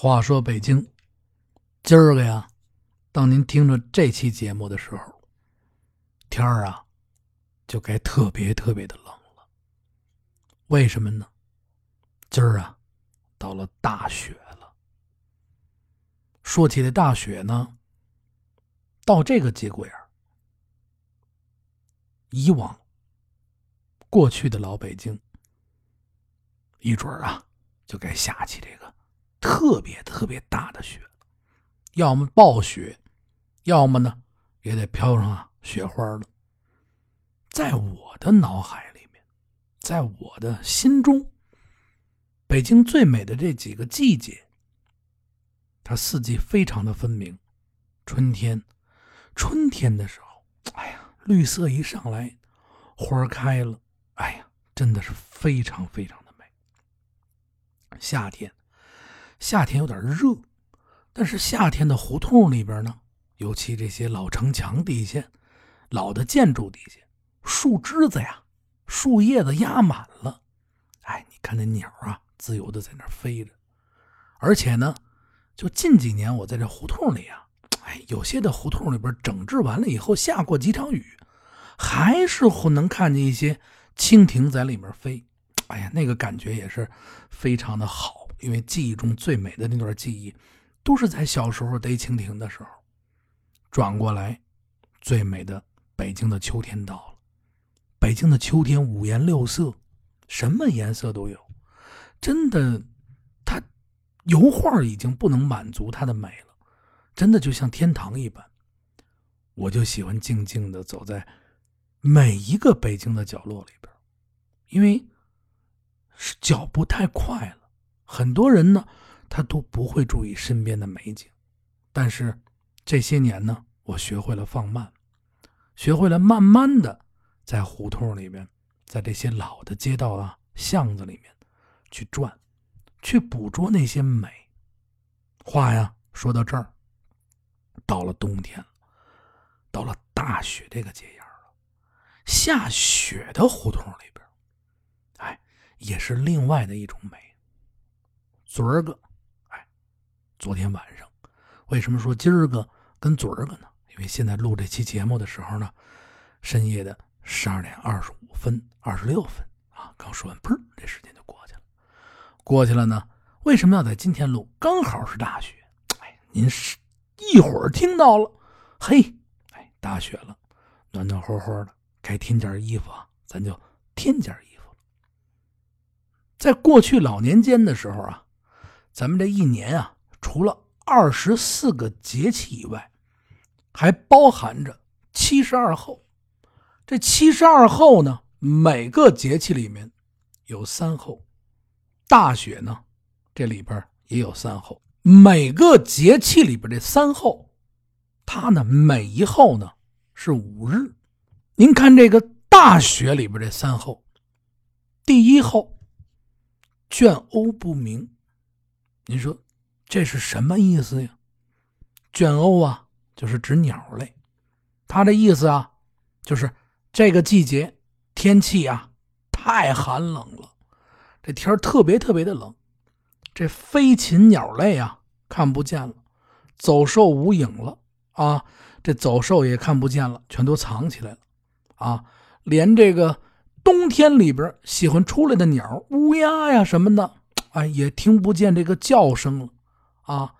话说北京，今儿个呀，当您听着这期节目的时候，天儿啊，就该特别特别的冷了。为什么呢？今儿啊，到了大雪了。说起这大雪呢，到这个节骨眼儿，以往过去的老北京，一准儿啊，就该下起这个特别特别大的雪，要么暴雪，要么呢也得飘上啊雪花了。在我的脑海里面，在我的心中，北京最美的这几个季节，它四季非常的分明。春天，春天的时候，哎呀，绿色一上来，花开了，哎呀，真的是非常非常的美。夏天，夏天有点热，但是夏天的胡同里边呢，尤其这些老城墙底下、老的建筑底下，树枝子呀、树叶子压满了，哎，你看那鸟啊，自由的在那飞着。而且呢，就近几年我在这胡同里啊，哎，有些的胡同里边整治完了以后，下过几场雨，还是会能看见一些蜻蜓在里面飞。哎呀，那个感觉也是非常的好，因为记忆中最美的那段记忆，都是在小时候逮蜻蜓的时候。转过来，最美的北京的秋天到了。北京的秋天五颜六色，什么颜色都有，真的，它油画已经不能满足它的美了，真的就像天堂一般。我就喜欢静静的走在每一个北京的角落里边，因为。脚步太快了，很多人呢，他都不会注意身边的美景。但是这些年呢，我学会了放慢，学会了慢慢的在胡同里面，在这些老的街道啊、巷子里面去转，去捕捉那些美。话呀，说到这儿，到了冬天，到了大雪这个节眼了，下雪的胡同里边。哎也是另外的一种美。昨儿个，哎，昨天晚上，为什么说今儿个跟昨儿个呢？因为现在录这期节目的时候呢，深夜的十二点二十五分、二十六分啊，刚说完，砰，这时间就过去了。过去了呢，为什么要在今天录？刚好是大雪。哎，您是一会儿听到了，嘿，哎，大雪了，暖暖和和的，该添件衣服啊，咱就添件衣服。在过去老年间的时候啊，咱们这一年啊，除了二十四个节气以外，还包含着七十二候。这七十二候呢，每个节气里面有三候。大雪呢，这里边也有三候。每个节气里边这三候，它呢每一候呢是五日。您看这个大雪里边这三候，第一候。卷鸥不鸣，您说这是什么意思呀？卷鸥啊，就是指鸟类。它的意思啊，就是这个季节天气啊太寒冷了，这天特别特别的冷，这飞禽鸟类啊看不见了，走兽无影了啊，这走兽也看不见了，全都藏起来了啊，连这个。冬天里边喜欢出来的鸟，乌鸦呀什么的，哎，也听不见这个叫声了，啊，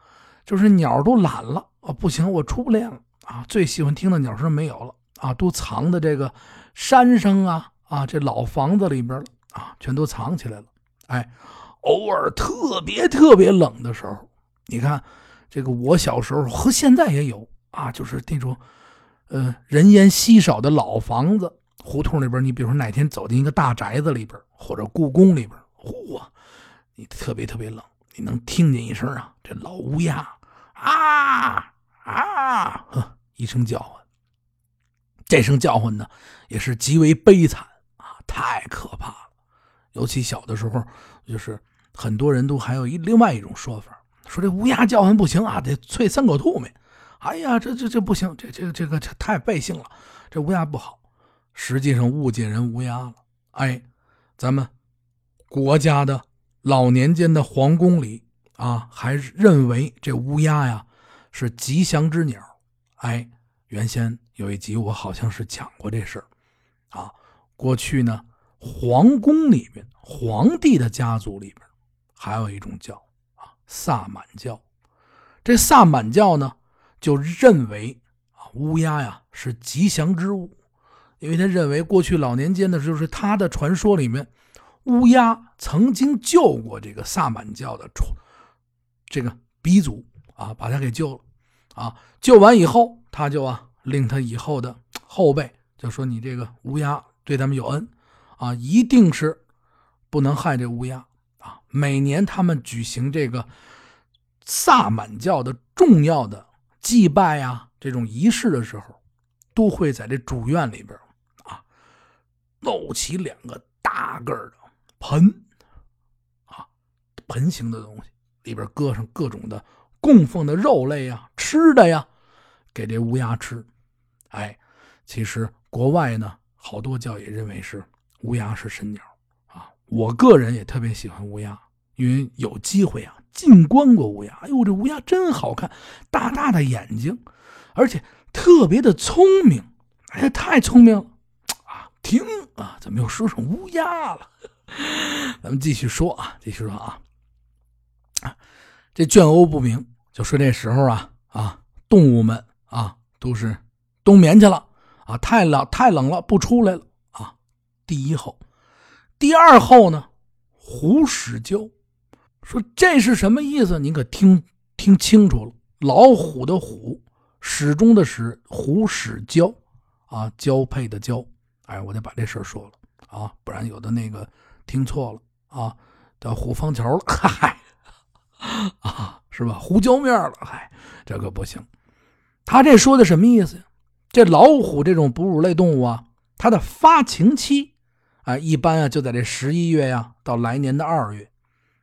就是鸟都懒了啊，不行，我出不来了啊，最喜欢听的鸟声没有了啊，都藏在这个山上啊啊，这老房子里边了啊，全都藏起来了。哎，偶尔特别特别冷的时候，你看这个我小时候和现在也有啊，就是那种呃人烟稀少的老房子。胡同里边，你比如说哪天走进一个大宅子里边，或者故宫里边，嚯，你特别特别冷，你能听见一声啊，这老乌鸦啊啊，呵，一声叫唤。这声叫唤呢，也是极为悲惨啊，太可怕了。尤其小的时候，就是很多人都还有一另外一种说法，说这乌鸦叫唤不行啊，得啐三口吐沫。哎呀，这这这不行，这这这个这太背性了，这乌鸦不好。实际上误解人乌鸦了。哎，咱们国家的老年间的皇宫里啊，还认为这乌鸦呀是吉祥之鸟。哎，原先有一集我好像是讲过这事儿啊。过去呢，皇宫里面，皇帝的家族里边，还有一种教啊，萨满教。这萨满教呢，就认为啊，乌鸦呀是吉祥之物，因为他认为过去老年间的就是他的传说里面，乌鸦曾经救过这个萨满教的这个鼻祖啊，把他给救了，啊，救完以后，他就啊令他以后的后辈就说：“你这个乌鸦对他们有恩，啊，一定是不能害这乌鸦啊。”每年他们举行这个萨满教的重要的祭拜啊这种仪式的时候，都会在这主院里边啊露起两个大个的盆啊盆形的东西。里边搁上各种的供奉的肉类呀、吃的呀，给这乌鸦吃。哎，其实国外呢，好多教也认为是乌鸦是神鸟啊。我个人也特别喜欢乌鸦，因为有机会啊，近观过乌鸦。哎呦，这乌鸦真好看，大大的眼睛，而且特别的聪明。哎呀，太聪明了啊！停啊，怎么又说成乌鸦了？咱们继续说啊，继续说啊。这倦欧不明，就说这时候啊啊，动物们啊都是冬眠去了啊，太冷太冷了，不出来了啊。第一后，第二后呢，虎始交，说这是什么意思？您可听听清楚了，老虎的虎，始终的始，虎始交啊，交配的交。哎，我得把这事儿说了啊，不然有的那个听错了啊，叫虎方桥了，嗨。啊，是吧？胡椒面了，嗨，这可不行。他这说的什么意思呀？这老虎这种哺乳类动物啊，它的发情期，啊，一般啊就在这十一月呀到来年的二月。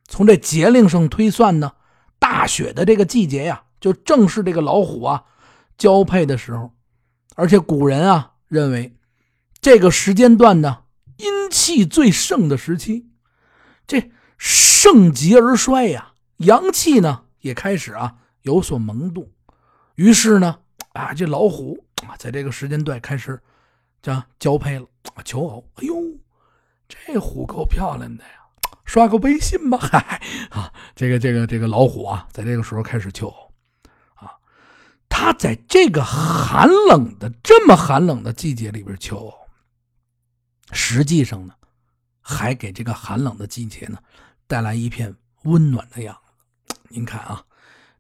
从这节令上推算呢，大雪的这个季节呀，就正是这个老虎啊交配的时候。而且古人啊认为，这个时间段呢气最盛的时期，这盛极而衰呀。阳气呢也开始啊有所萌动，于是呢啊这老虎啊在这个时间段开始叫交配了求偶。哎呦，这虎够漂亮的呀！刷个微信吧，嗨啊这个这个这个老虎啊在这个时候开始求偶啊，他在这个寒冷的这么寒冷的季节里边求偶，实际上呢还给这个寒冷的季节呢带来一片温暖的样子。您看啊，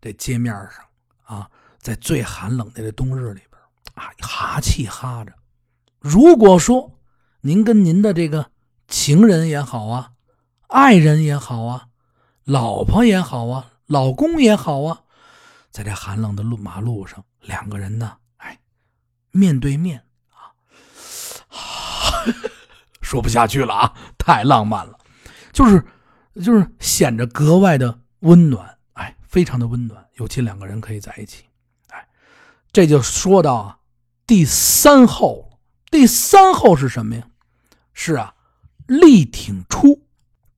这街面上啊，在最寒冷的这冬日里边啊，哈气哈着。如果说您跟您的这个情人也好啊，爱人也好啊，老婆也好啊，老公也好啊，在这寒冷的路马路上，两个人呢，哎，面对面啊，说不下去了啊，太浪漫了，就是就是显着格外的温暖。哎非常的温暖，尤其两个人可以在一起，哎，这就说到啊，第三后，第三后是什么呀？是啊，力挺出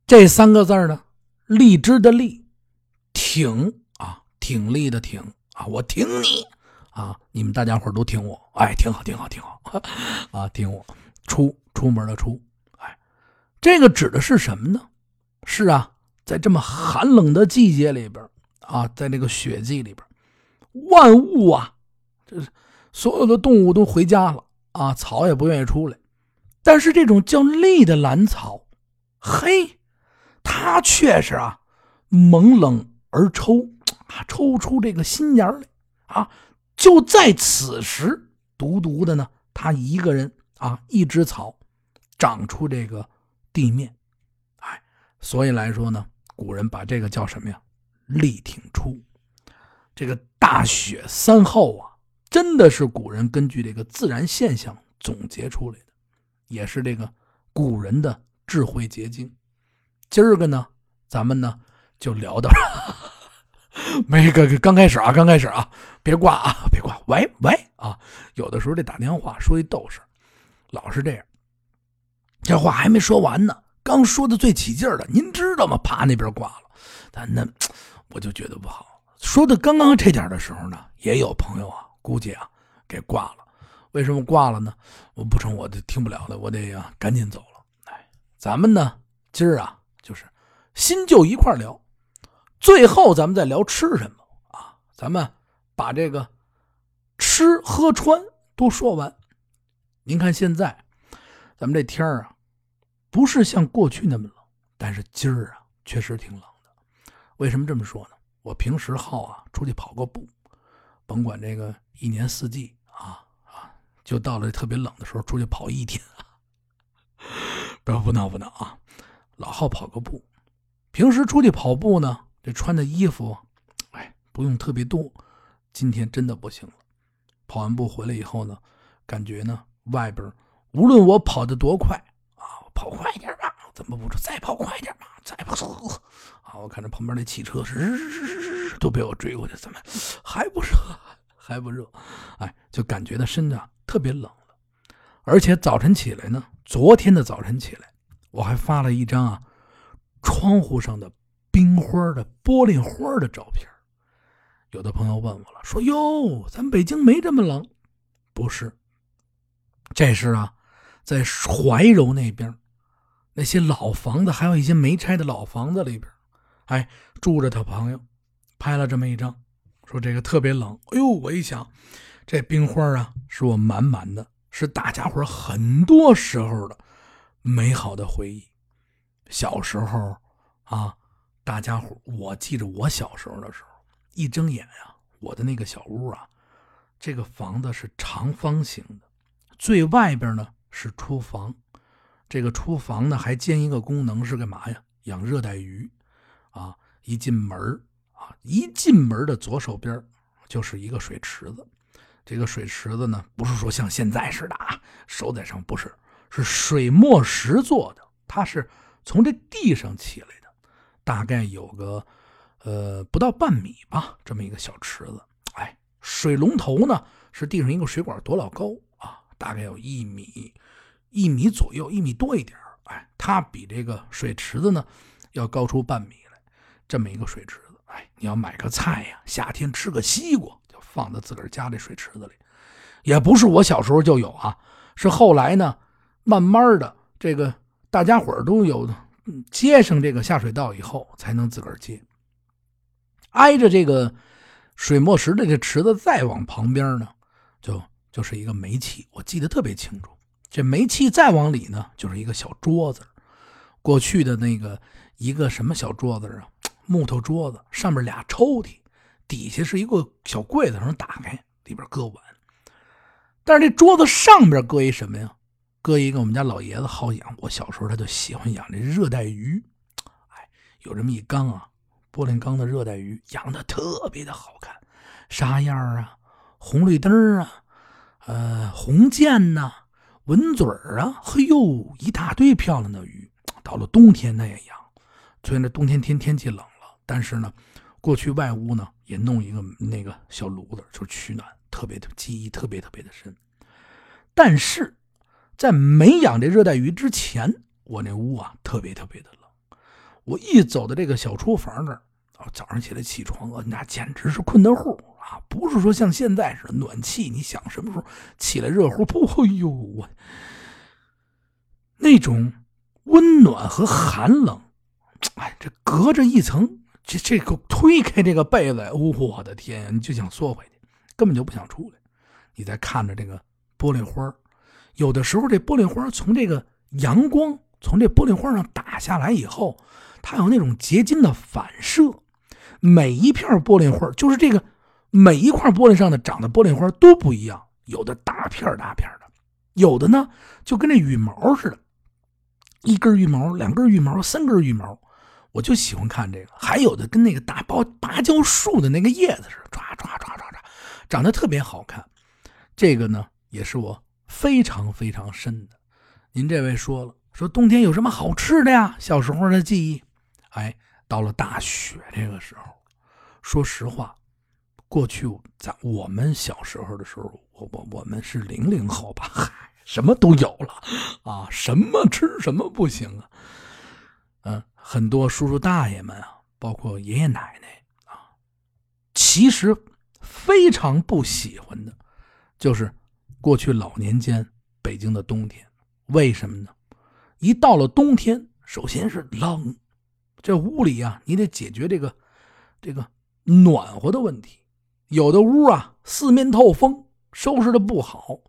这三个字呢，荔枝的荔，挺啊，挺立的挺啊，我挺你啊，你们大家伙都挺我，哎，挺好，挺好，挺好 啊，挺我出出门的出，哎，这个指的是什么呢？是啊，在这么寒冷的季节里边。啊，在那个雪季里边，万物啊，这所有的动物都回家了啊，草也不愿意出来。但是这种叫栗的兰草，嘿，它却是啊，猛冷而抽，抽出这个心眼来啊。就在此时，独独的呢，他一个人啊，一只草长出这个地面，哎，所以来说呢，古人把这个叫什么呀？力挺出，这个大雪三后啊，真的是古人根据这个自然现象总结出来的，也是这个古人的智慧结晶。今儿个呢，咱们呢就聊到，没个刚开始啊，刚开始啊，别挂啊，别挂，喂喂啊，有的时候这打电话说一逗事老是这样，这话还没说完呢，刚说的最起劲的，您知道吗？啪，那边挂了，咱那。我就觉得不好。说的刚刚这点的时候呢，也有朋友啊，估计啊给挂了。为什么挂了呢？我不成，我就听不了了，我得啊赶紧走了。哎，咱们呢今儿啊就是新旧一块聊，最后咱们再聊吃什么啊？咱们把这个吃喝穿都说完。您看现在咱们这天儿啊，不是像过去那么冷，但是今儿啊确实挺冷的。为什么这么说呢？我平时好啊出去跑个步，甭管这个一年四季啊啊，就到了特别冷的时候出去跑一天。不要不闹不闹啊！老好跑个步，平时出去跑步呢，这穿的衣服，哎，不用特别多。今天真的不行了，跑完步回来以后呢，感觉呢外边无论我跑得多快啊，跑快点吧，怎么不说再跑快点吧，再跑啊！我看着旁边那汽车是都被我追过去，怎么还不热？还不热？哎，就感觉到身子特别冷了，而且早晨起来呢。昨天的早晨起来，我还发了一张啊，窗户上的冰花的玻璃花的照片。有的朋友问我了，说：“哟，咱北京没这么冷？”不是，这是啊，在怀柔那边，那些老房子，还有一些没拆的老房子里边，哎，住着他朋友，拍了这么一张，说这个特别冷。哎呦，我一想，这冰花啊，是我满满的。是大家伙很多时候的美好的回忆。小时候啊，大家伙我记着我小时候的时候，一睁眼呀，我的那个小屋啊，这个房子是长方形的，最外边呢是厨房，这个厨房呢还兼一个功能是干嘛呀？养热带鱼啊！一进门啊，一进门的左手边就是一个水池子。这个水池子呢，不是说像现在似的啊，手在上，不是，是水磨石做的，它是从这地上起来的，大概有个呃不到半米吧，这么一个小池子。哎，水龙头呢是地上一个水管多老高啊，大概有一米一米左右，一米多一点哎，它比这个水池子呢要高出半米来，这么一个水池子。哎，你要买个菜呀，夏天吃个西瓜。就放在自个儿家这水池子里，也不是我小时候就有啊，是后来呢，慢慢的这个大家伙都有接上这个下水道以后，才能自个儿接。挨着这个水墨石的这池子再往旁边呢，就就是一个煤气，我记得特别清楚。这煤气再往里呢，就是一个小桌子，过去的那个一个什么小桌子啊，木头桌子，上面俩抽屉。底下是一个小柜子，能打开，里边搁碗。但是这桌子上边搁一什么呀？搁一个我们家老爷子好养，我小时候他就喜欢养这热带鱼。哎，有这么一缸啊，玻璃缸的热带鱼，养的特别的好看，啥样啊？红绿灯啊，呃，红箭呐，蚊嘴啊，嘿呦，一大堆漂亮的鱼。到了冬天他也养，虽然这冬天天天气冷了，但是呢。过去外屋呢也弄一个那个小炉子，就取暖，特别的记忆特别特别的深。但是在没养这热带鱼之前，我那屋啊特别特别的冷。我一走到这个小厨房那儿，早上起来起床啊，那简直是困难户啊！不是说像现在似的暖气，你想什么时候起来热乎？不，哎呦我那种温暖和寒冷，哎，这隔着一层。这这个推开这个被子，我的天呀！你就想缩回去，根本就不想出来。你再看着这个玻璃花有的时候这玻璃花从这个阳光从这玻璃花上打下来以后，它有那种结晶的反射。每一片玻璃花，就是这个每一块玻璃上的长的玻璃花都不一样，有的大片大片的，有的呢就跟这羽毛似的，一根羽毛、两根羽毛、三根羽毛。我就喜欢看这个，还有的跟那个大芭芭蕉树的那个叶子似的，唰唰唰唰唰，长得特别好看。这个呢，也是我非常非常深的。您这位说了，说冬天有什么好吃的呀？小时候的记忆，哎，到了大雪这个时候，说实话，过去咱我们小时候的时候，我我我们是零零后吧，嗨，什么都有了啊，什么吃什么不行啊。嗯，很多叔叔大爷们啊，包括爷爷奶奶啊，其实非常不喜欢的，就是过去老年间北京的冬天。为什么呢？一到了冬天，首先是冷，这屋里啊，你得解决这个这个暖和的问题。有的屋啊，四面透风，收拾的不好。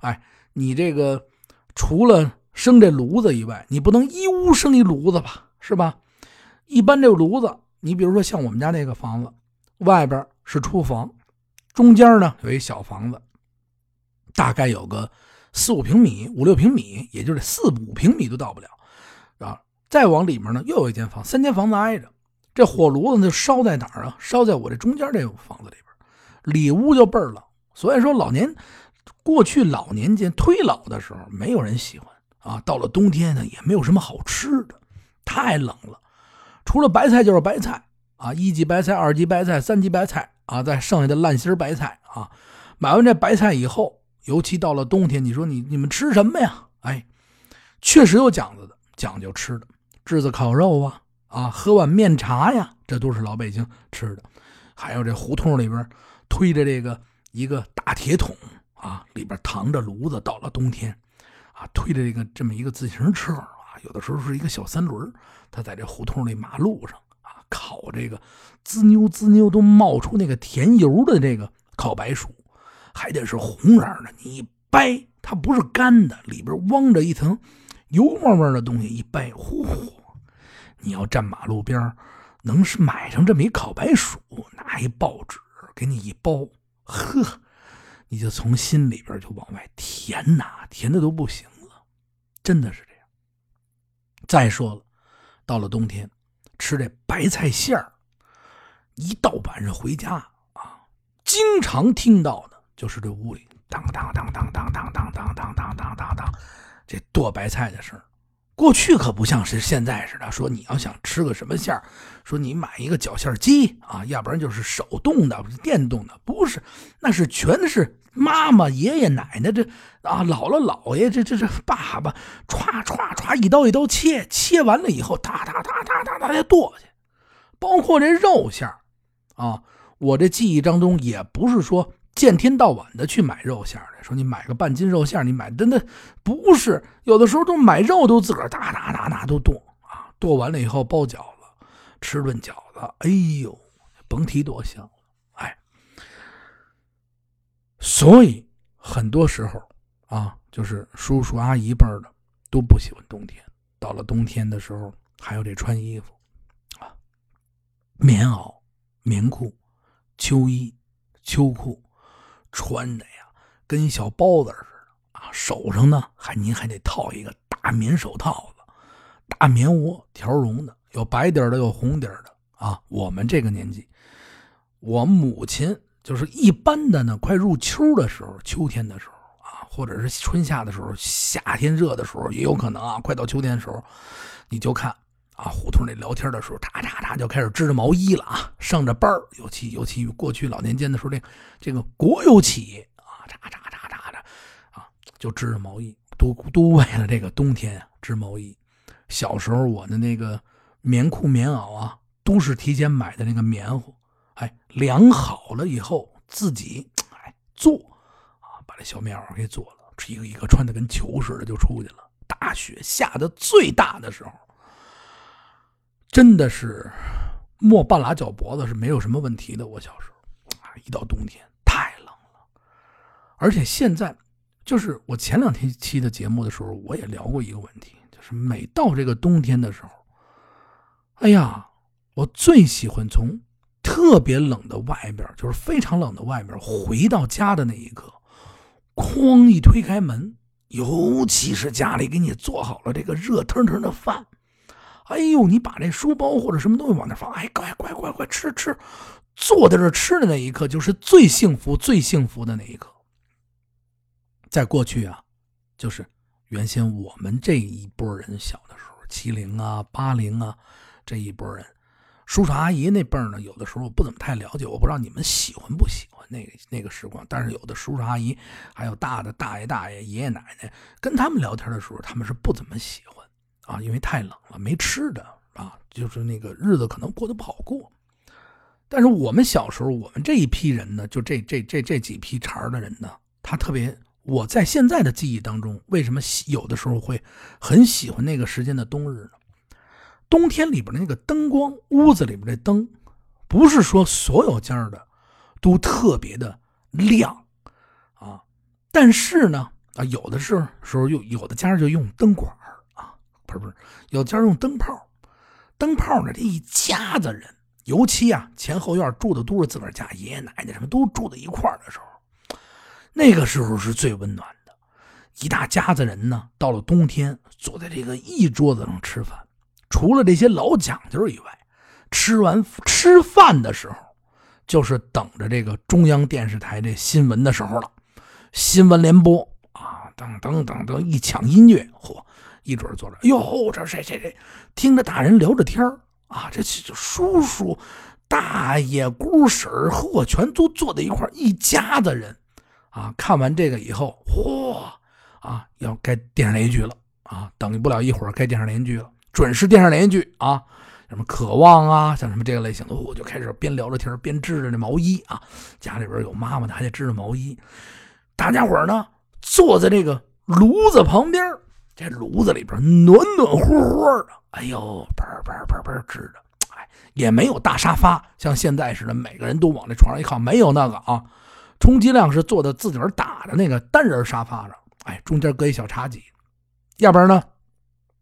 哎，你这个除了生这炉子以外，你不能一屋生一炉子吧？是吧？一般这个炉子，你比如说像我们家那个房子，外边是厨房，中间呢有一小房子，大概有个四五平米、五六平米，也就是四五平米都到不了啊。再往里面呢，又有一间房，三间房子挨着，这火炉子就烧在哪儿啊？烧在我这中间这个房子里边，里屋就倍儿冷。所以说，老年过去老年间推老的时候，没有人喜欢啊。到了冬天呢，也没有什么好吃的，太冷了。除了白菜就是白菜啊，一级白菜、二级白菜、三级白菜啊，再剩下的烂心白菜啊。买完这白菜以后，尤其到了冬天，你说你你们吃什么呀？哎，确实有讲究的，讲究吃的，炙子烤肉啊，啊，喝碗面茶呀，这都是老北京吃的。还有这胡同里边推着这个一个大铁桶啊，里边扛着炉子，到了冬天啊，推着这个这么一个自行车啊。有的时候是一个小三轮，他在这胡同里马路上啊烤这个滋妞滋妞都冒出那个甜油的这个烤白薯，还得是红瓤的。你一掰，它不是干的，里边汪着一层油汪汪的东西，一掰，呼呼！你要站马路边能是买上这么一烤白薯，拿一报纸给你一包，呵，你就从心里边就往外甜呐，甜的都不行了，真的是这样。再说了，到了冬天，吃这白菜馅儿，一到晚上回家啊，经常听到的就是这屋里当当当当当当当当当当当当，这剁白菜的声过去可不像是现在似的，说你要想吃个什么馅儿，说你买一个绞馅机啊，要不然就是手动的、电动的，不是，那是全是。妈妈、爷爷、奶奶，这啊，姥姥、姥爷，这这这爸爸，歘歘歘，一刀一刀切，切完了以后，哒哒哒哒哒哒再剁去。包括这肉馅啊，我这记忆当中也不是说见天到晚的去买肉馅的，说你买个半斤肉馅你买的那不是，有的时候都买肉都自个儿哒哒哒哒都剁啊，剁完了以后包饺子，吃顿饺子，哎呦，甭提多香了。哎。所以很多时候啊，就是叔叔阿姨辈的都不喜欢冬天。到了冬天的时候，还有这穿衣服啊，棉袄、棉裤、秋衣、秋裤，穿的呀跟小包子似的啊。手上呢还您还得套一个大棉手套子，大棉窝条绒的，有白底的，有红底的啊。我们这个年纪，我母亲。就是一般的呢，快入秋的时候，秋天的时候啊，或者是春夏的时候，夏天热的时候也有可能啊。快到秋天的时候，你就看啊，胡同里聊天的时候，哒哒哒就开始织着毛衣了啊，上着班尤其尤其过去老年间的时候，这这个国有企业啊，哒哒哒哒的啊，就织着毛衣，都都为了这个冬天啊织毛衣。小时候我的那个棉裤棉袄啊，都是提前买的那个棉花。哎，量好了以后自己哎做啊，把这小棉袄给做了，一个一个穿的跟球似的就出去了。大雪下的最大的时候，真的是没半拉脚脖子是没有什么问题的。我小时候啊，一到冬天太冷了，而且现在就是我前两天期的节目的时候，我也聊过一个问题，就是每到这个冬天的时候，哎呀，我最喜欢从。特别冷的外边，就是非常冷的外边。回到家的那一刻，哐一推开门，尤其是家里给你做好了这个热腾腾的饭，哎呦，你把这书包或者什么东西往那放，哎，乖乖乖乖吃吃，坐在这吃的那一刻，就是最幸福、最幸福的那一刻。在过去啊，就是原先我们这一波人小的时候，七零啊、八零啊这一波人。叔叔阿姨那辈儿呢，有的时候我不怎么太了解，我不知道你们喜欢不喜欢那个那个时光。但是有的叔叔阿姨，还有大的大爷大爷、爷爷奶奶，跟他们聊天的时候，他们是不怎么喜欢啊，因为太冷了，没吃的啊，就是那个日子可能过得不好过。但是我们小时候，我们这一批人呢，就这这这这几批茬的人呢，他特别。我在现在的记忆当中，为什么有的时候会很喜欢那个时间的冬日呢？冬天里边的那个灯光，屋子里边的灯，不是说所有家的都特别的亮啊，但是呢，啊，有的时候时候又有的家就用灯管，不是不是，有家用灯泡，灯泡呢，这一家子人，尤其啊前后院住的都是自个儿家，爷爷奶奶什么都住在一块儿的时候。那个时候是最温暖的，一大家子人呢，到了冬天坐在这个一桌子上吃饭，除了这些老讲究以外，吃完吃饭的时候，就是等着这个中央电视台这新闻的时候了。新闻联播啊，噔噔噔噔，一抢音乐，嚯，一准坐着，哟，这谁谁谁，听着大人聊着天儿啊，这叔叔、大爷、姑婶儿，嚯，全都坐在一块一家子人。啊，看完这个以后，嚯，啊，要该电视连续剧了啊！等不了一会儿，该电视连续剧了，准时电视连续剧啊！什么渴望啊，像什么这个类型的，我就开始边聊着天边织着那毛衣啊。家里边有妈妈的，还得织着毛衣。大家伙呢，坐在这个炉子旁边，这炉子里边暖暖和和的，哎呦，嘣嘣嘣嘣织的，哎，也没有大沙发，像现在似的，每个人都往那床上一靠，没有那个啊。充其量是坐在自个儿打的那个单人沙发上，哎，中间搁一小茶几，要不然呢，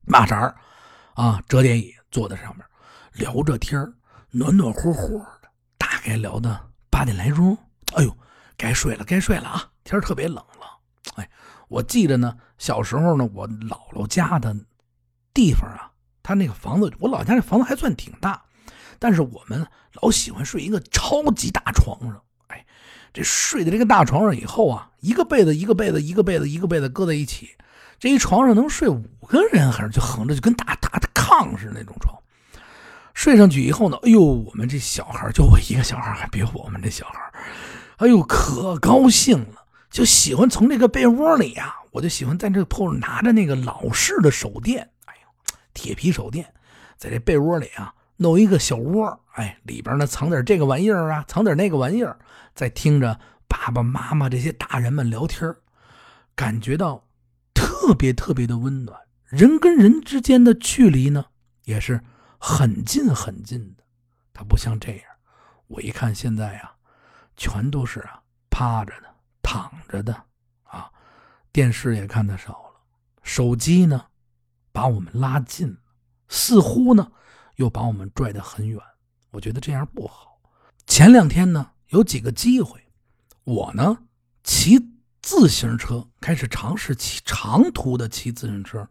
马扎啊，折叠椅坐在上面，聊着天暖暖和和的，大概聊到八点来钟，哎呦，该睡了，该睡了啊，天特别冷了，哎，我记得呢，小时候呢，我姥姥家的地方啊，他那个房子，我老家那房子还算挺大，但是我们老喜欢睡一个超级大床上。哎这睡在这个大床上以后啊，一个被子一个被子一个被子一个被子搁在一起，这一床上能睡五个人，还是就横着，就跟大大的炕似的那种床。睡上去以后呢，哎呦，我们这小孩就我一个小孩还别我们这小孩哎呦，可高兴了，就喜欢从这个被窝里呀，我就喜欢在这铺拿着那个老式的手电，哎呦，铁皮手电，在这被窝里啊。弄一个小窝，哎，里边呢藏点这个玩意儿啊，藏点那个玩意儿，在听着爸爸妈妈这些大人们聊天感觉到特别特别的温暖。人跟人之间的距离呢，也是很近很近的。它不像这样，我一看现在啊，全都是啊趴着的、躺着的，电视也看的少了，手机呢把我们拉近了，似乎呢。又把我们拽得很远，我觉得这样不好。前两天呢，有几个机会，我呢骑自行车开始尝试骑长途的骑自行车。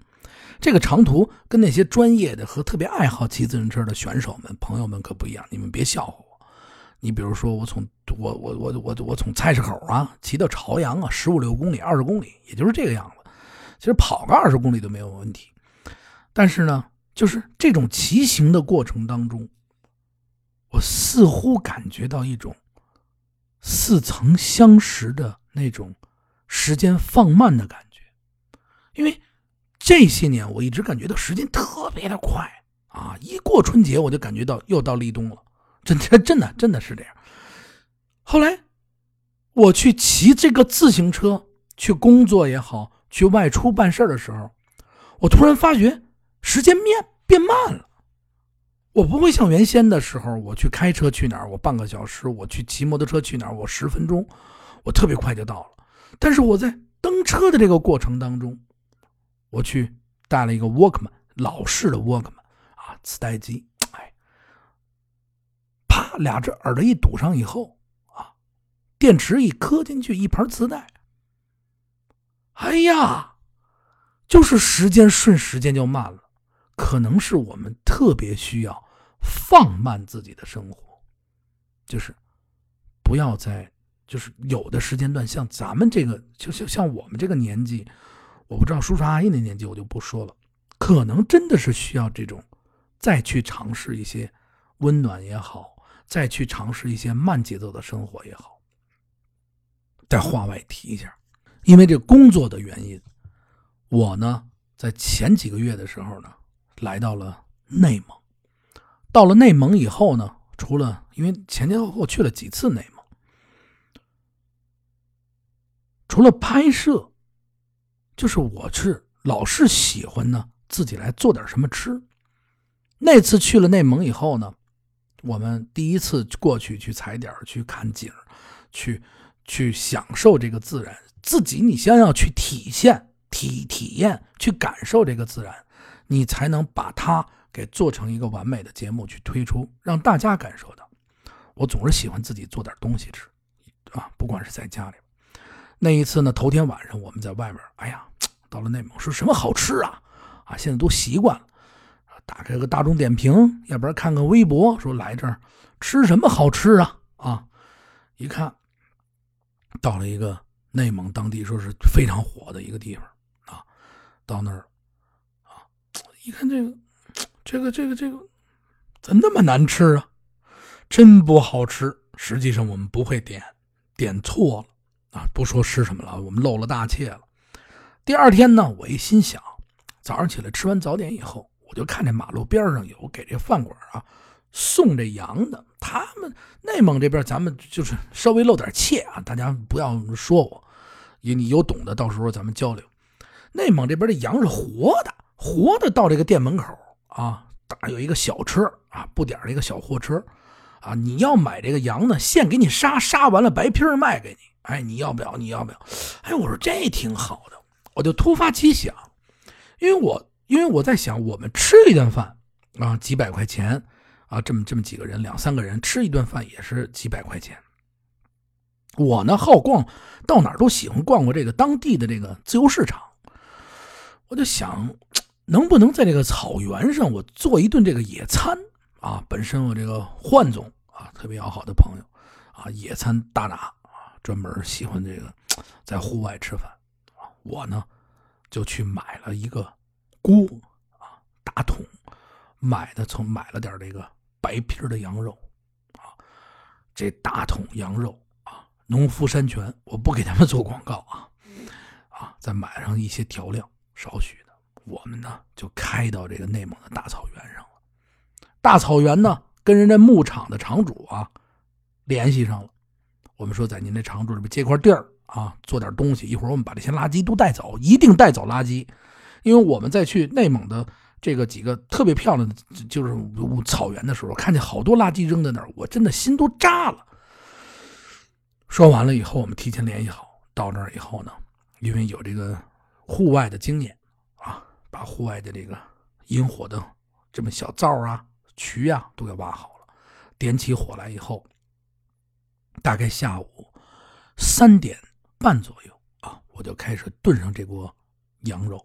这个长途跟那些专业的和特别爱好骑自行车的选手们、朋友们可不一样。你们别笑话我。你比如说，我从我我我我我从菜市口啊骑到朝阳啊，十五六公里、二十公里，也就是这个样子。其实跑个二十公里都没有问题。但是呢。就是这种骑行的过程当中，我似乎感觉到一种似曾相识的那种时间放慢的感觉，因为这些年我一直感觉到时间特别的快啊！一过春节我就感觉到又到立冬了，真真真的真的是这样。后来我去骑这个自行车去工作也好，去外出办事的时候，我突然发觉。时间变变慢了，我不会像原先的时候，我去开车去哪儿，我半个小时；我去骑摩托车去哪儿，我十分钟，我特别快就到了。但是我在蹬车的这个过程当中，我去带了一个 Walkman 老式的 Walkman 啊，磁带机，哎，啪，俩只耳朵一堵上以后啊，电池一磕进去，一盘磁带，哎呀，就是时间瞬时间就慢了。可能是我们特别需要放慢自己的生活，就是不要在，就是有的时间段，像咱们这个，就像像我们这个年纪，我不知道叔叔阿姨那年纪，我就不说了。可能真的是需要这种，再去尝试一些温暖也好，再去尝试一些慢节奏的生活也好。在话外提一下，因为这工作的原因，我呢在前几个月的时候呢。来到了内蒙，到了内蒙以后呢，除了因为前前后后去了几次内蒙，除了拍摄，就是我是老是喜欢呢自己来做点什么吃。那次去了内蒙以后呢，我们第一次过去去踩点去看景去去享受这个自然。自己你先要去体现、体体验、去感受这个自然，你才能把它给做成一个完美的节目去推出，让大家感受到。我总是喜欢自己做点东西吃，啊，不管是在家里。那一次呢，头天晚上我们在外面，哎呀，到了内蒙说什么好吃啊？啊，现在都习惯了，打开个大众点评，要不然看看微博，说来这儿吃什么好吃啊？啊，一看到了一个。内蒙当地说是非常火的一个地方啊，到那儿啊，一看这个，这个，这个，这个，怎那么难吃啊？真不好吃。实际上我们不会点，点错了啊！不说吃什么了，我们漏了大切了。第二天呢，我一心想，早上起来吃完早点以后，我就看这马路边上有给这饭馆啊送这羊的。他们内蒙这边，咱们就是稍微露点怯啊，大家不要说我，你你有懂的，到时候咱们交流。内蒙这边的羊是活的，活的到这个店门口啊，打有一个小车啊，不点的一个小货车啊，你要买这个羊呢，现给你杀，杀完了白皮卖给你。哎，你要不要？你要不要？哎，我说这挺好的，我就突发奇想，因为我因为我在想，我们吃一顿饭啊，几百块钱。啊，这么这么几个人，两三个人吃一顿饭也是几百块钱。我呢好逛，到哪儿都喜欢逛逛这个当地的这个自由市场。我就想，能不能在这个草原上，我做一顿这个野餐啊？本身我这个焕总啊，特别要好的朋友啊，野餐大拿啊，专门喜欢这个在户外吃饭。我呢就去买了一个锅啊，大桶，买的从买了点这个。白皮的羊肉，啊，这大桶羊肉啊，农夫山泉，我不给他们做广告啊，啊，再买上一些调料，少许的，我们呢就开到这个内蒙的大草原上了。大草原呢，跟人家牧场的场主啊联系上了，我们说在您这场主里边借块地儿啊，做点东西，一会儿我们把这些垃圾都带走，一定带走垃圾，因为我们在去内蒙的。这个几个特别漂亮的，就是草原的时候，看见好多垃圾扔在那儿，我真的心都炸了。说完了以后，我们提前联系好，到那儿以后呢，因为有这个户外的经验啊，把户外的这个引火的这么小灶啊、渠啊都给挖好了，点起火来以后，大概下午三点半左右啊，我就开始炖上这锅羊肉。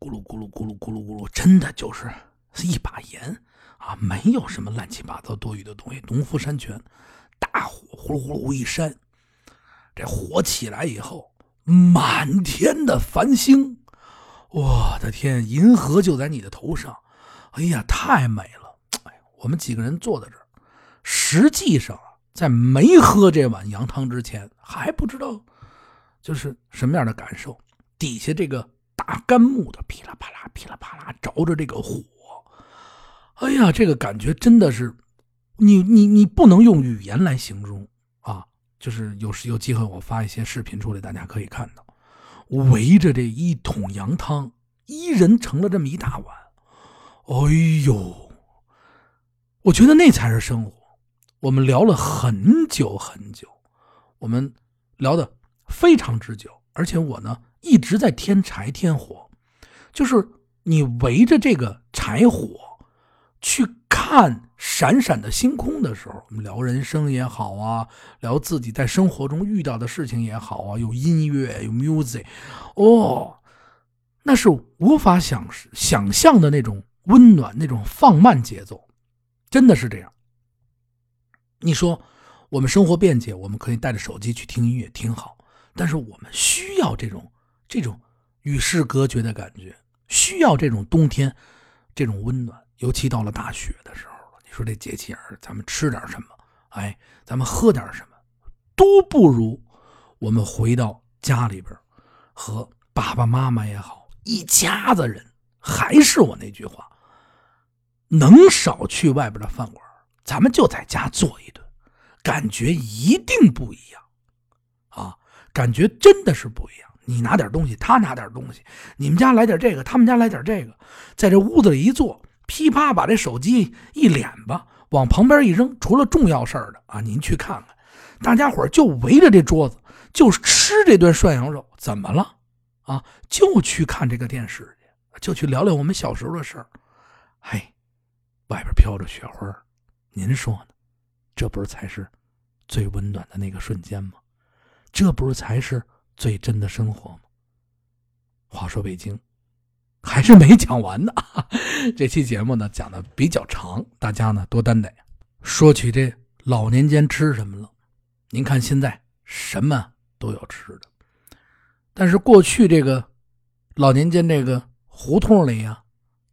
咕噜咕噜咕噜咕噜咕噜，真的就是一把盐啊！没有什么乱七八糟多余的东西。农夫山泉，大火呼噜呼噜一扇，这火起来以后，满天的繁星，我的天，银河就在你的头上，哎呀，太美了！哎我们几个人坐在这儿，实际上啊在没喝这碗羊汤之前，还不知道就是什么样的感受。底下这个。大干木的噼啦啪啦噼啦啪啦着着这个火，哎呀，这个感觉真的是，你你你不能用语言来形容啊！就是有时有机会我发一些视频出来，大家可以看到，围着这一桶羊汤，一人盛了这么一大碗，哎呦，我觉得那才是生活。我们聊了很久很久，我们聊的非常之久，而且我呢。一直在添柴添火，就是你围着这个柴火去看闪闪的星空的时候，我们聊人生也好啊，聊自己在生活中遇到的事情也好啊，有音乐有 music，哦，那是无法想想象的那种温暖，那种放慢节奏，真的是这样。你说我们生活便捷，我们可以带着手机去听音乐，挺好，但是我们需要这种。这种与世隔绝的感觉，需要这种冬天，这种温暖。尤其到了大雪的时候，你说这节气儿，咱们吃点什么？哎，咱们喝点什么？都不如我们回到家里边，和爸爸妈妈也好，一家子人。还是我那句话，能少去外边的饭馆，咱们就在家做一顿，感觉一定不一样啊！感觉真的是不一样。你拿点东西，他拿点东西，你们家来点这个，他们家来点这个，在这屋子里一坐，噼啪把这手机一敛吧，往旁边一扔。除了重要事儿的啊，您去看看。大家伙就围着这桌子，就吃这顿涮羊肉，怎么了？啊，就去看这个电视去，就去聊聊我们小时候的事儿。嘿，外边飘着雪花，您说呢？这不是才是最温暖的那个瞬间吗？这不是才是最真的生活吗？话说北京，还是没讲完呢。这期节目呢讲的比较长，大家呢多担待。说起这老年间吃什么了。您看，现在什么都有吃的，但是过去这个老年间这个胡同里呀，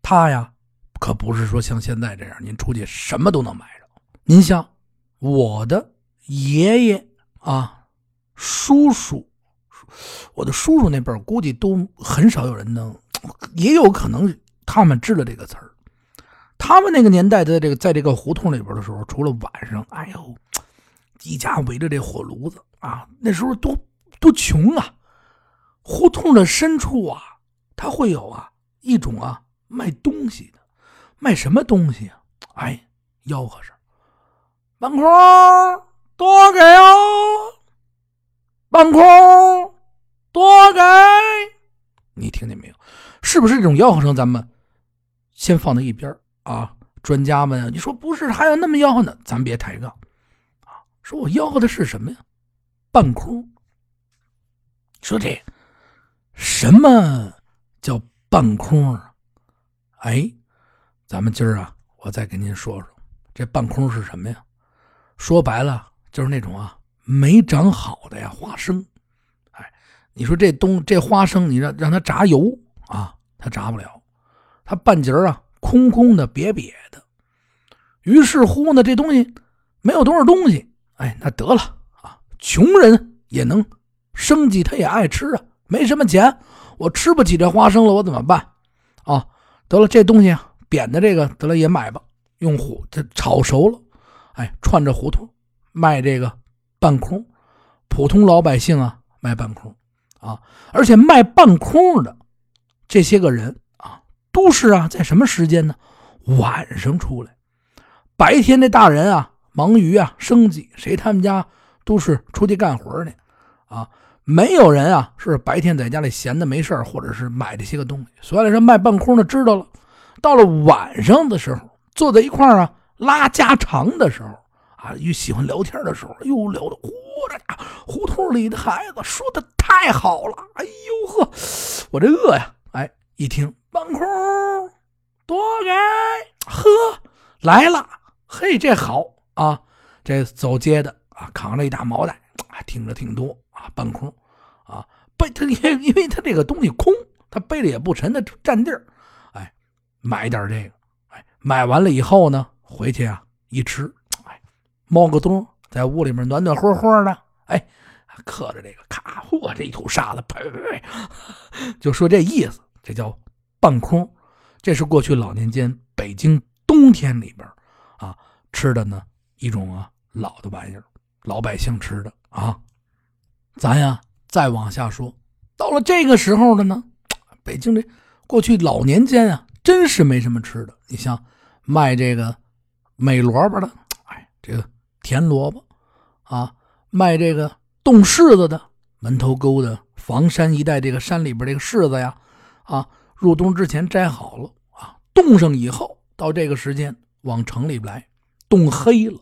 他呀可不是说像现在这样，您出去什么都能买着。您像我的爷爷啊、叔叔，我的叔叔那辈儿估计都很少有人能，也有可能他们知道这个词儿。他们那个年代的这个在这个胡同里边的时候，除了晚上，哎呦。一家围着这火炉子啊，那时候多多穷啊！胡同的深处啊，他会有啊一种啊卖东西的，卖什么东西啊？哎，吆喝声：“半空多给哦，半空多给！”你听见没有？是不是这种吆喝声？咱们先放在一边啊！专家们，你说不是？还有那么吆喝呢？咱别抬杠啊。说我要的是什么呀？半空。说这什么叫半空啊？哎，咱们今儿啊，我再跟您说说，这半空是什么呀？说白了就是那种啊没长好的呀花生。你说这东这花生，你让让它炸油啊，它炸不了，它半截啊空空的瘪瘪的。于是乎呢，这东西没有多少东西。哎，那得了啊！穷人也能生计，他也爱吃啊。没什么钱，我吃不起这花生了，我怎么办？啊，得了，这东西啊，扁的这个得了也买吧。用火这炒熟了，哎，串着胡同卖这个半空。普通老百姓啊，卖半空啊，而且卖半空的这些个人啊，都是啊，在什么时间呢？晚上出来，白天那大人啊。忙于啊生计，谁他们家都是出去干活去，啊，没有人啊是白天在家里闲的没事或者是买这些个东西。所以说卖半空的知道了，到了晚上的时候，坐在一块啊拉家常的时候啊，又喜欢聊天的时候，又聊的呼着胡同里的孩子说的太好了，哎呦呵，我这饿呀，哎，一听半空多给呵来了，嘿，这好。啊，这走街的啊，扛着一大毛袋，听着挺多啊，半空，啊，背他因因为他这个东西空，他背着也不沉，他占地儿，哎，买点这个，哎，买完了以后呢，回去啊一吃，猫个冬，在屋里面暖暖和和的，哎，嗑着这个，咔，嚯，这一口沙子，呸呸呸，就说这意思，这叫半空，这是过去老年间北京冬天里边啊吃的呢。一种啊老的玩意儿，老百姓吃的啊，咱呀再往下说，到了这个时候的呢，北京这过去老年间啊，真是没什么吃的。你像卖这个美萝卜的，哎，这个甜萝卜啊，卖这个冻柿子的，门头沟的房山一带这个山里边这个柿子呀，啊，入冬之前摘好了啊，冻上以后，到这个时间往城里来，冻黑了。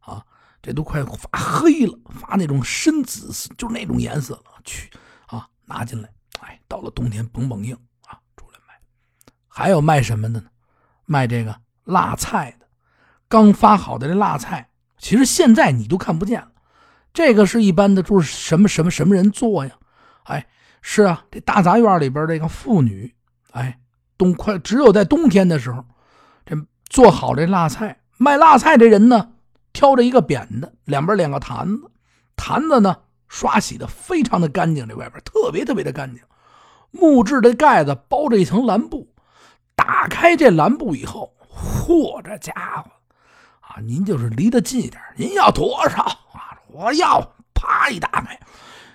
啊这都快发黑了，发那种深紫色，就是那种颜色了。去啊，拿进来，哎，到了冬天绷绷硬啊，出来卖。还有卖什么的呢？卖这个辣菜的，刚发好的这辣菜，其实现在你都看不见了。这个是一般的，就是什么什么什么人做呀？哎，是啊，这大杂院里边这个妇女，哎，冬快只有在冬天的时候，这做好这辣菜，卖辣菜这人呢。挑着一个扁的，两边两个坛子，坛子呢刷洗的非常的干净，这外边特别特别的干净。木质的盖子包着一层蓝布，打开这蓝布以后，嚯，这家伙啊，您就是离得近一点。您要多少啊？我要啪一打开，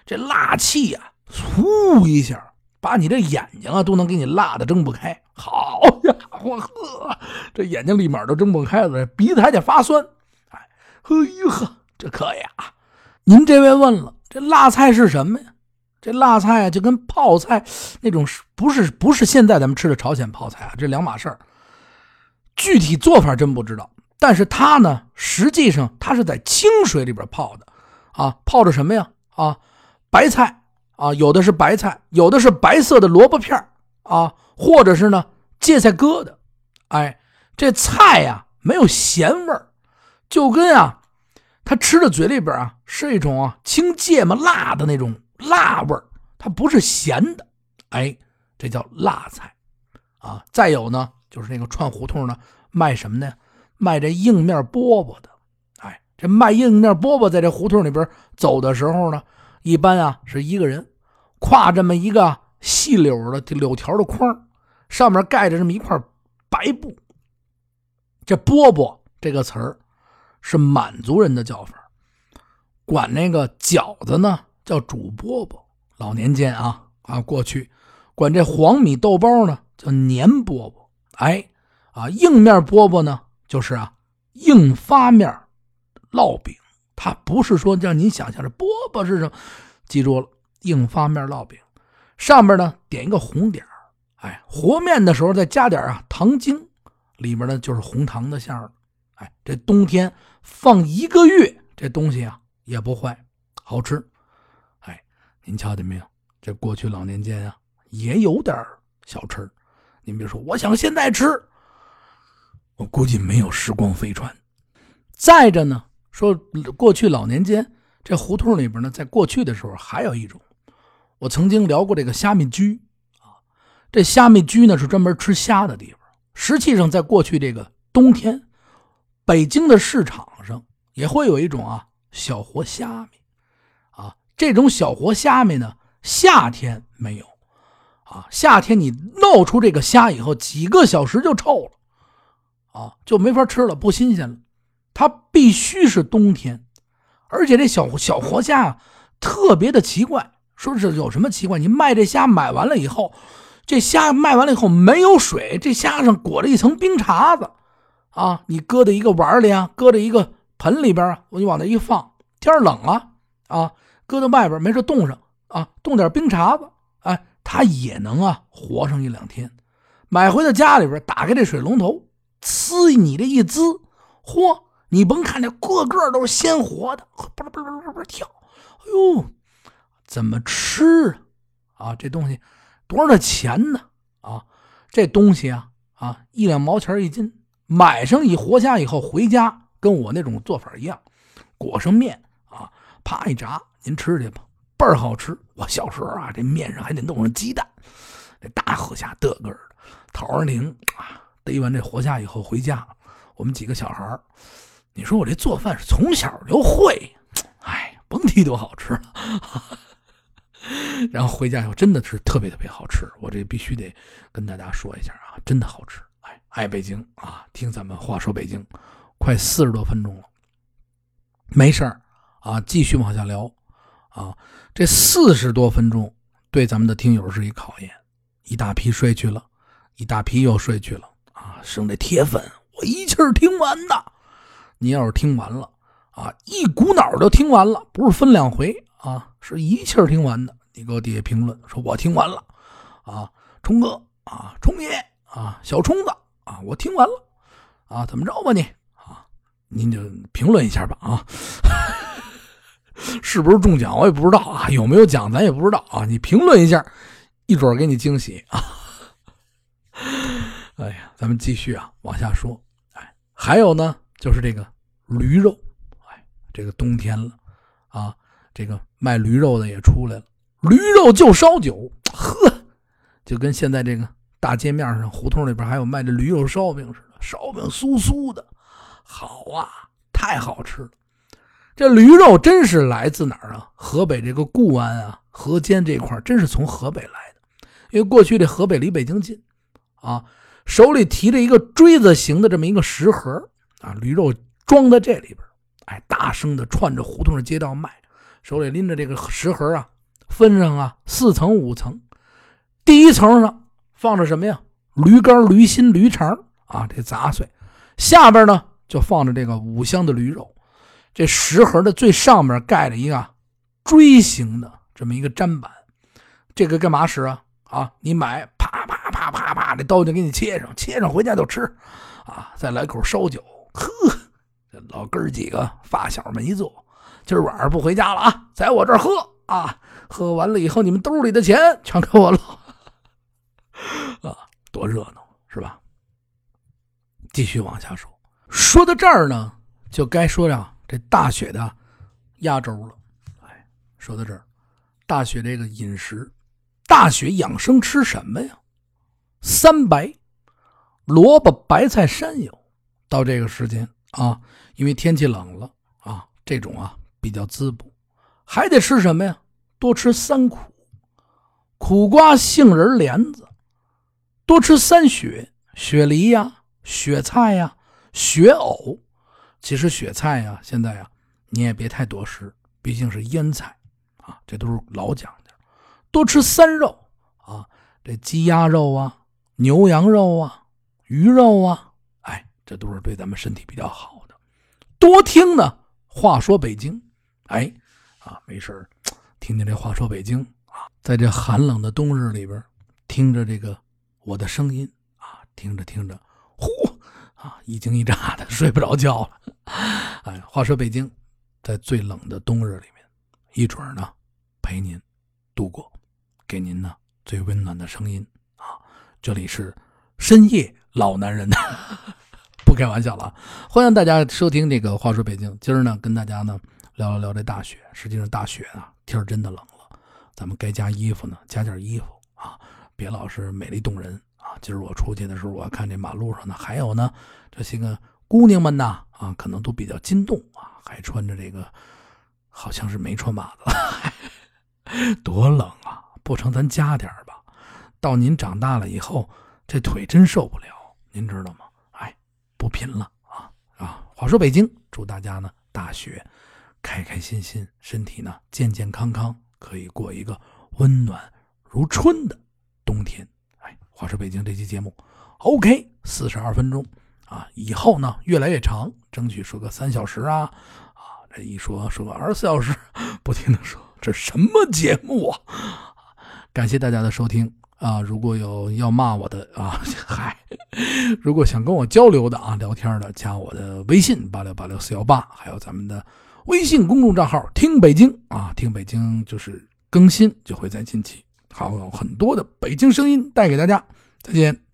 这辣气呀，呼一下，把你这眼睛啊都能给你辣的睁不开。好家伙呵，这眼睛立马都睁不开了，鼻子还得发酸。哎，嘿呦呵，这可以啊。您这位问了，这辣菜是什么呀？这辣菜啊，就跟泡菜那种不是不是现在咱们吃的朝鲜泡菜啊，这两码事儿。具体做法真不知道，但是它呢，实际上它是在清水里边泡的，啊，泡着什么呀？啊，白菜啊，有的是白菜，有的是白色的萝卜片啊，或者是呢芥菜疙瘩。哎，这菜呀没有咸味儿，就跟啊，他吃的嘴里边啊是一种啊青芥末辣的那种辣味儿，它不是咸的。哎，这叫辣菜啊。再有呢。就是那个串胡同呢，卖什么呢？卖这硬面饽饽的。哎，这卖硬面饽饽在这胡同里边走的时候呢，一般啊是一个人，挎这么一个细柳的柳条的筐，上面盖着这么一块白布。这饽饽这个词儿是满族人的叫法，管那个饺子呢叫煮饽饽。老年间啊啊，过去管这黄米豆包呢叫粘饽饽。哎，啊，硬面饽饽呢，就是啊，硬发面烙饼。它不是说让您想象的饽饽是什么，记住了，硬发面烙饼，上面呢点一个红点哎，和面的时候再加点啊糖精，里面呢就是红糖的馅儿。哎，这冬天放一个月，这东西啊也不坏，好吃。哎，您瞧见没有？这过去老年间啊也有点小吃。您别说，我想现在吃，我估计没有时光飞船。再着呢，说过去老年间这胡同里边呢，在过去的时候还有一种，我曾经聊过这个虾米居啊。这虾米居呢是专门吃虾的地方。实际上，在过去这个冬天，北京的市场上也会有一种啊小活虾米啊。这种小活虾米呢，夏天没有。啊，夏天你弄出这个虾以后，几个小时就臭了，啊，就没法吃了，不新鲜了。它必须是冬天，而且这小小活虾啊，特别的奇怪。说是有什么奇怪？你卖这虾买完了以后，这虾卖完了以后没有水，这虾上裹着一层冰碴子，啊，你搁在一个碗里啊，搁在一个盆里边啊，我就往那一放。天冷了啊，搁在外边没事冻上啊，冻点冰碴子，哎。它也能啊活上一两天，买回到家里边，打开这水龙头，呲你这一滋，嚯！你甭看这个个都是鲜活的，不不不不不跳，哎呦，怎么吃啊？啊，这东西多少钱呢？啊，这东西啊啊，一两毛钱一斤，买上一活虾以后回家，跟我那种做法一样，裹上面啊，啪一炸，您吃去吧。倍儿好吃！我小时候啊，这面上还得弄上鸡蛋。这大河虾的个儿的，陶二宁啊，逮完这活虾以后回家，我们几个小孩你说我这做饭是从小就会，哎，甭提多好吃了。然后回家以后真的是特别特别好吃，我这必须得跟大家说一下啊，真的好吃。哎，爱北京啊，听咱们话说北京，快四十多分钟了，没事儿啊，继续往下聊。啊，这四十多分钟对咱们的听友是一考验，一大批睡去了，一大批又睡去了剩这铁粉，我一气儿听完的。你要是听完了啊，一股脑就听完了，不是分两回啊，是一气儿听完的。你给我底下评论说，我听完了啊，冲哥啊，冲爷啊，小冲子啊，我听完了啊，怎么着吧你啊？您就评论一下吧啊。是不是中奖我也不知道啊，有没有奖咱也不知道啊。你评论一下，一准给你惊喜啊。哎呀，咱们继续啊，往下说。哎，还有呢，就是这个驴肉。哎，这个冬天了啊，这个卖驴肉的也出来了。驴肉就烧酒，呵，就跟现在这个大街面上胡同里边还有卖的驴肉烧饼似的，烧饼酥酥的，好啊，太好吃了。这驴肉真是来自哪儿啊？河北这个固安啊，河间这块真是从河北来的。因为过去这河北离北京近，啊，手里提着一个锥子形的这么一个食盒啊，驴肉装在这里边，哎，大声的串着胡同的街道卖，手里拎着这个食盒啊，分上啊四层五层，第一层上放着什么呀？驴肝、驴心、驴肠啊，这杂碎，下边呢就放着这个五香的驴肉，这食盒的最上面盖着一个锥形的这么一个砧板，这个干嘛使啊？啊，你买，这刀就给你切上，切上回家就吃，啊，再来口烧酒，呵，这老哥几个发小们一坐，今儿晚上不回家了啊，在我这儿喝啊，喝完了以后，你们兜里的钱全给我了，啊，多热闹是吧？继续往下说，说到这儿呢，就该说呀，这大雪的压轴了，哎，说到这儿，大雪这个饮食。大雪养生吃什么呀？三白，萝卜、白菜、山药。到这个时间啊，因为天气冷了啊，这种啊比较滋补。还得吃什么呀？多吃三苦：苦瓜、杏仁、莲子。多吃三雪：雪梨呀、雪菜呀、雪藕。其实雪菜呀，现在呀你也别太多吃，毕竟是腌菜啊，这都是老讲究。多吃三肉啊，这鸡鸭肉啊、牛羊肉啊、鱼肉啊，哎，这都是对咱们身体比较好的。多听呢，话说北京，哎，啊，没事听听这话说北京啊，在这寒冷的冬日里边，听着这个我的声音啊，听着听着，呼啊，一惊一乍的睡不着觉了。哎，话说北京，在最冷的冬日里面，一准呢陪您度过。给您呢最温暖的声音！这里是深夜老男人，不开玩笑了。欢迎大家收听这个话说北京。今儿呢跟大家呢聊了聊这大雪。实际上大雪啊，天真的冷了，咱们该加衣服呢加件衣服啊，别老是美丽动人啊。今儿我出去的时候，我看这马路上呢还有呢这些个姑娘们呐啊，可能都比较激动啊，还穿着这个好像是没穿袜子，多冷啊！不成，咱加点吧。到您长大了以后，这腿真受不了，您知道吗？哎，不贫了啊啊！话说北京，祝大家呢大学开开心心，身体呢健健康康，可以过一个温暖如春的冬天。哎，话说北京这期节目，OK，四十二分钟啊，以后呢越来越长，争取说个三小时啊啊！这一说说个二十四小时，不停的说，这什么节目啊？感谢大家的收听啊！如果有要骂我的啊，嗨，如果想跟我交流的啊，聊天的，加我的微信八六八六四幺八，还有咱们的微信公众账号“听北京”啊，听北京就是更新就会在近期，好有很多的北京声音带给大家。再见。